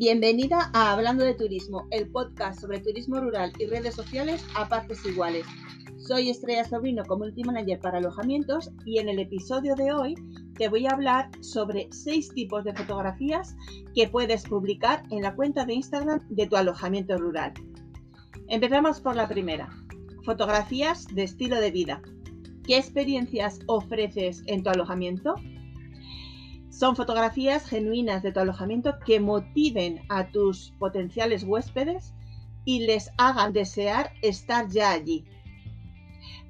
Bienvenida a Hablando de Turismo, el podcast sobre turismo rural y redes sociales a partes iguales. Soy Estrella Sobrino, Community Manager para alojamientos y en el episodio de hoy te voy a hablar sobre seis tipos de fotografías que puedes publicar en la cuenta de Instagram de tu alojamiento rural. Empezamos por la primera, fotografías de estilo de vida. ¿Qué experiencias ofreces en tu alojamiento? Son fotografías genuinas de tu alojamiento que motiven a tus potenciales huéspedes y les hagan desear estar ya allí.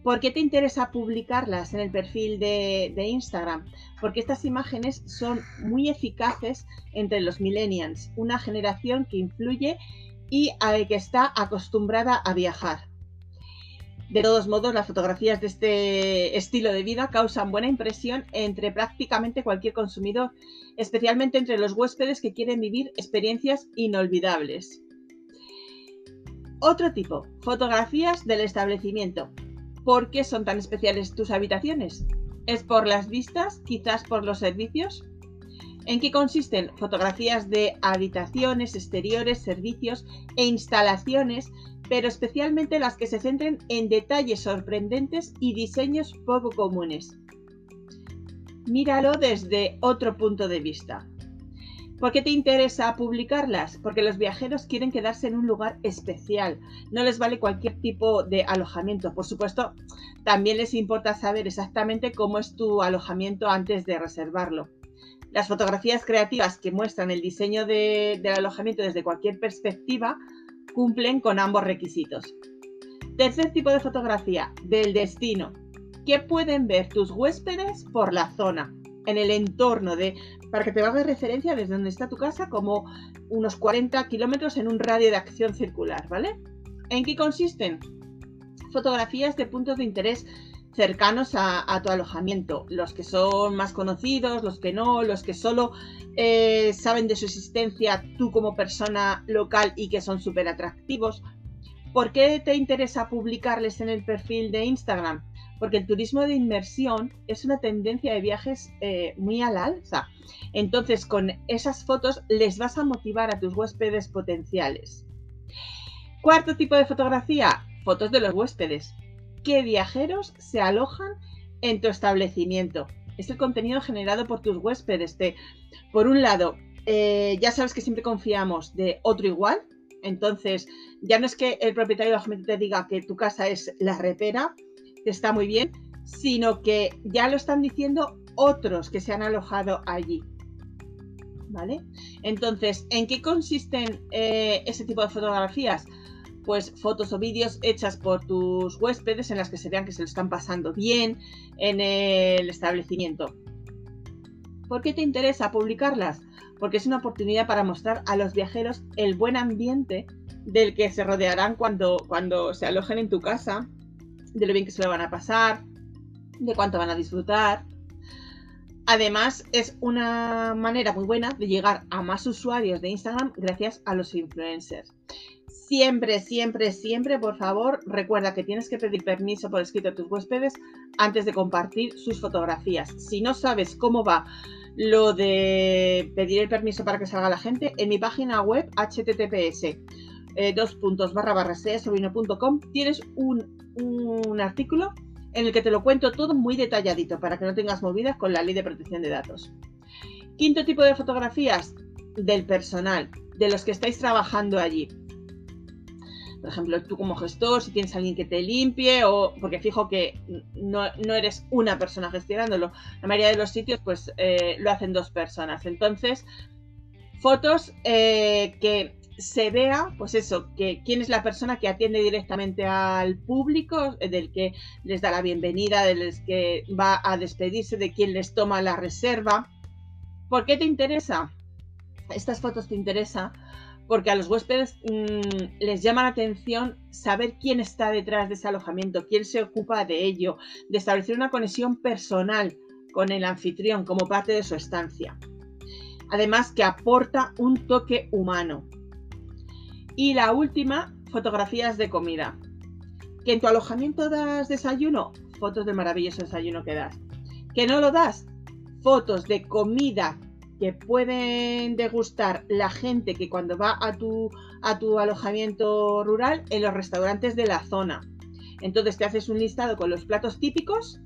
¿Por qué te interesa publicarlas en el perfil de, Instagram? Porque estas imágenes son muy eficaces entre los millennials, una generación que influye y que está acostumbrada a viajar. De todos modos, las fotografías de este estilo de vida causan buena impresión entre prácticamente cualquier consumidor, especialmente entre los huéspedes que quieren vivir experiencias inolvidables. Otro tipo, fotografías del establecimiento. ¿Por qué son tan especiales tus habitaciones? ¿Es por las vistas? ¿Quizás por los servicios? ¿En qué consisten? Fotografías de habitaciones, exteriores, servicios e instalaciones pero especialmente las que se centren en detalles sorprendentes y diseños poco comunes. Míralo desde otro punto de vista. ¿Por qué te interesa publicarlas? Porque los viajeros quieren quedarse en un lugar especial. No les vale cualquier tipo de alojamiento. Por supuesto, también les importa saber exactamente cómo es tu alojamiento antes de reservarlo. Las fotografías creativas que muestran el diseño del alojamiento desde cualquier perspectiva cumplen con ambos requisitos. Tercer tipo de fotografía, del destino. ¿Qué pueden ver tus huéspedes por la zona? En el entorno de, para que te hagas referencia desde donde está tu casa, como unos 40 kilómetros en un radio de acción circular, ¿vale? ¿En qué consisten? Fotografías de puntos de interés cercanos a, tu alojamiento, los que son más conocidos, los que no, los que solo eh, saben de su existencia tú como persona local y que son súper atractivos. ¿Por qué te interesa publicarles en el perfil de Instagram? Porque el turismo de inmersión es una tendencia de viajes eh, muy al alza. Entonces, con esas fotos les vas a motivar a tus huéspedes potenciales. Cuarto tipo de fotografía, fotos de los huéspedes qué viajeros se alojan en tu establecimiento. Es el contenido generado por tus huéspedes. por un lado, eh, ya sabes que siempre confiamos de otro igual. Entonces, ya no es que el propietario de te diga que tu casa es la repera, que está muy bien, sino que ya lo están diciendo otros que se han alojado allí. ¿Vale? Entonces, ¿en qué consisten eh, ese tipo de fotografías? Pues fotos o vídeos hechas por tus huéspedes en las que se vean que se lo están pasando bien en el establecimiento. ¿Por qué te interesa publicarlas? Porque es una oportunidad para mostrar a los viajeros el buen ambiente del que se rodearán cuando, cuando se alojen en tu casa, de lo bien que se lo van a pasar, de cuánto van a disfrutar. Además, es una manera muy buena de llegar a más usuarios de Instagram gracias a los influencers siempre, siempre, siempre, por favor, recuerda que tienes que pedir permiso por escrito a tus huéspedes antes de compartir sus fotografías. Si no sabes cómo va lo de pedir el permiso para que salga la gente, en mi página web https eh, tienes un, un artículo en el que te lo cuento todo muy detalladito para que no tengas movidas con la ley de protección de datos. Quinto tipo de fotografías del personal, de los que estáis trabajando allí. Por ejemplo, tú como gestor, si tienes alguien que te limpie, o porque fijo que no, eres una persona gestionándolo. La mayoría de los sitios, pues eh, lo hacen dos personas. Entonces, fotos eh, que se vea, pues eso, que quién es la persona que atiende directamente al público, del que les da la bienvenida, del que va a despedirse, de quien les toma la reserva. ¿Por qué te interesa? Estas fotos te interesan porque a los huéspedes mm, les llama la atención saber quién está detrás de ese alojamiento, quién se ocupa de ello, de establecer una conexión personal con el anfitrión como parte de su estancia. Además que aporta un toque humano. Y la última, fotografías de comida. ¿Que en tu alojamiento das desayuno? Fotos del maravilloso desayuno que das. ¿Que no lo das? Fotos de comida que pueden degustar la gente que cuando va a tu, a tu alojamiento rural en los restaurantes de la zona. Entonces te haces un listado con los platos típicos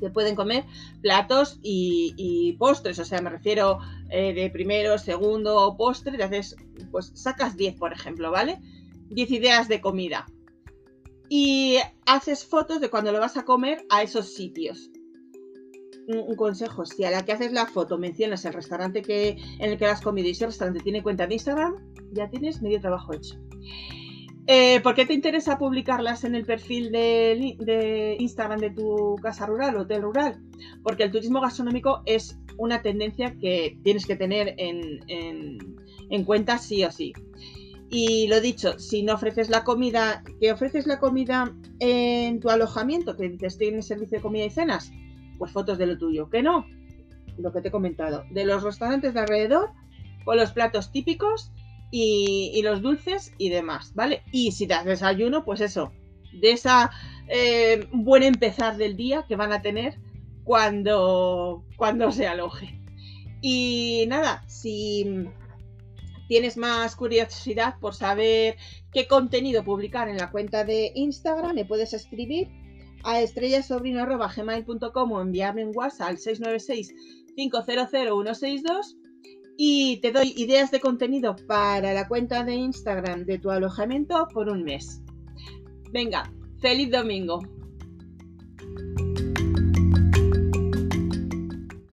que pueden comer platos y, postres, o sea, me refiero eh, de primero, segundo postre, te haces, pues sacas 10, por ejemplo, ¿vale? 10 ideas de comida. Y haces fotos de cuando lo vas a comer a esos sitios. Un, consejo, si a la que haces la foto mencionas el restaurante que, en el que has comido y ese restaurante tiene cuenta de Instagram, ya tienes medio trabajo hecho. Eh, ¿Por qué te interesa publicarlas en el perfil de, Instagram de tu casa rural, hotel rural? Porque el turismo gastronómico es una tendencia que tienes que tener en, cuenta sí o sí. Y lo dicho, si no ofreces la comida, que ofreces la comida en tu alojamiento, que te tienes servicio de comida y cenas, pues fotos de lo tuyo. Que no, lo que te he comentado, de los restaurantes de alrededor, con los platos típicos y, los dulces y demás, ¿vale? Y si das desayuno, pues eso, de esa eh, buen empezar del día que van a tener cuando, cuando se aloje. Y nada, si tienes más curiosidad por saber qué contenido publicar en la cuenta de Instagram, me puedes escribir a estrellasobrino.gmail.com o enviarme un WhatsApp al 696 500 162 y te doy ideas de contenido para la cuenta de Instagram de tu alojamiento por un mes. Venga, feliz domingo.